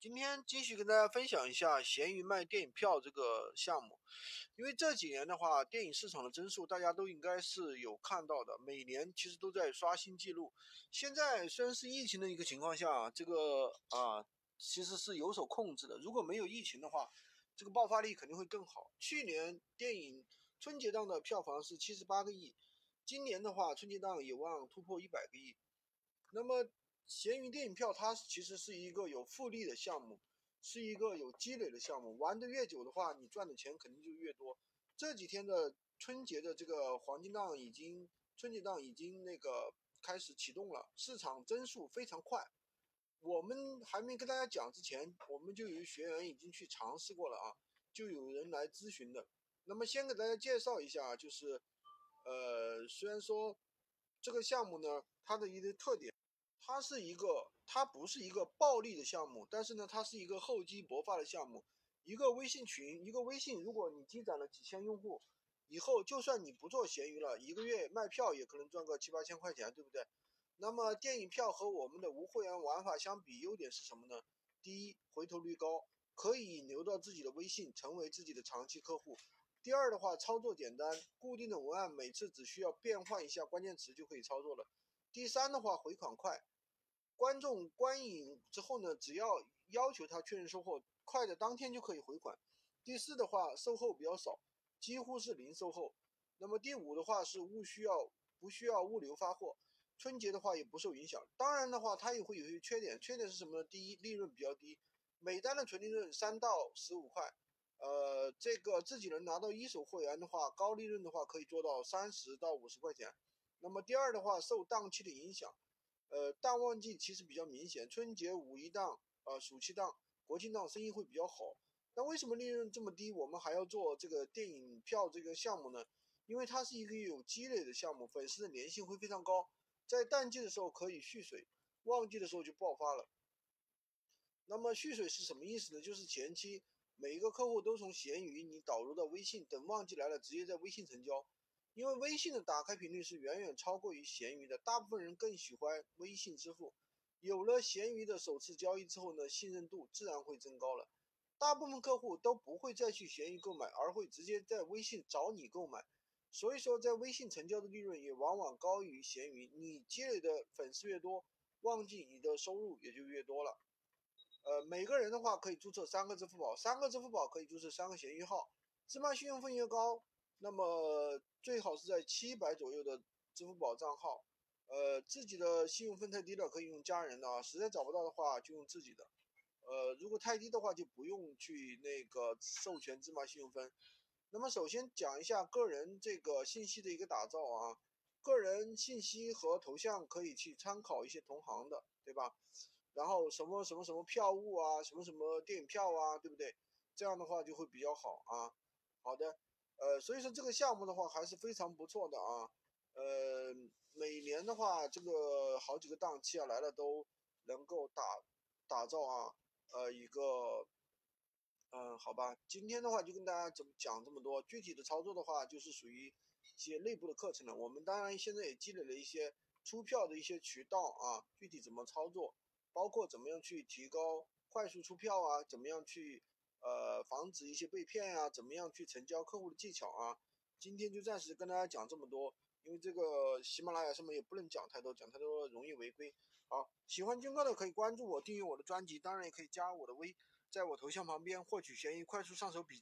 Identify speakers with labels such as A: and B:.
A: 今天继续跟大家分享一下闲鱼卖电影票这个项目，因为这几年的话，电影市场的增速大家都应该是有看到的，每年其实都在刷新记录。现在虽然是疫情的一个情况下，这个啊其实是有所控制的。如果没有疫情的话，这个爆发力肯定会更好。去年电影春节档的票房是七十八个亿，今年的话春节档有望突破一百个亿。那么闲鱼电影票它其实是一个有复利的项目，是一个有积累的项目。玩的越久的话，你赚的钱肯定就越多。这几天的春节的这个黄金档已经，春节档已经那个开始启动了，市场增速非常快。我们还没跟大家讲之前，我们就有学员已经去尝试过了啊，就有人来咨询的。那么先给大家介绍一下，就是，呃，虽然说这个项目呢，它的一个特点。它是一个，它不是一个暴利的项目，但是呢，它是一个厚积薄发的项目。一个微信群，一个微信，如果你积攒了几千用户，以后就算你不做闲鱼了，一个月卖票也可能赚个七八千块钱，对不对？那么电影票和我们的无会员玩法相比，优点是什么呢？第一，回头率高，可以留到自己的微信，成为自己的长期客户。第二的话，操作简单，固定的文案，每次只需要变换一下关键词就可以操作了。第三的话，回款快。观众观影之后呢，只要要求他确认售后，快的当天就可以回款。第四的话，售后比较少，几乎是零售后。那么第五的话是物需要不需要物流发货，春节的话也不受影响。当然的话，它也会有一些缺点，缺点是什么呢？第一，利润比较低，每单的纯利润三到十五块。呃，这个自己能拿到一手货源的话，高利润的话可以做到三十到五十块钱。那么第二的话，受档期的影响。呃，淡旺季其实比较明显，春节、五一档、呃，暑期档、国庆档生意会比较好。那为什么利润这么低，我们还要做这个电影票这个项目呢？因为它是一个有积累的项目，粉丝的粘性会非常高，在淡季的时候可以蓄水，旺季的时候就爆发了。那么蓄水是什么意思呢？就是前期每一个客户都从闲鱼你导入到微信，等旺季来了直接在微信成交。因为微信的打开频率是远远超过于闲鱼的，大部分人更喜欢微信支付。有了闲鱼的首次交易之后呢，信任度自然会增高了。大部分客户都不会再去闲鱼购买，而会直接在微信找你购买。所以说，在微信成交的利润也往往高于闲鱼。你积累的粉丝越多，旺季你的收入也就越多了。呃，每个人的话可以注册三个支付宝，三个支付宝可以注册三个闲鱼号，芝麻信用分越高。那么最好是在七百左右的支付宝账号，呃，自己的信用分太低了可以用家人的啊，实在找不到的话就用自己的，呃，如果太低的话就不用去那个授权芝麻信用分。那么首先讲一下个人这个信息的一个打造啊，个人信息和头像可以去参考一些同行的，对吧？然后什么什么什么票务啊，什么什么电影票啊，对不对？这样的话就会比较好啊。好的。呃，所以说这个项目的话还是非常不错的啊，呃，每年的话这个好几个档期啊来了都能够打打造啊，呃一个，嗯，好吧，今天的话就跟大家怎么讲这么多，具体的操作的话就是属于一些内部的课程了。我们当然现在也积累了一些出票的一些渠道啊，具体怎么操作，包括怎么样去提高快速出票啊，怎么样去。呃，防止一些被骗呀，怎么样去成交客户的技巧啊？今天就暂时跟大家讲这么多，因为这个喜马拉雅上面也不能讲太多，讲太多容易违规。好，喜欢军哥的可以关注我，订阅我的专辑，当然也可以加我的微，在我头像旁边获取闲鱼快速上手笔。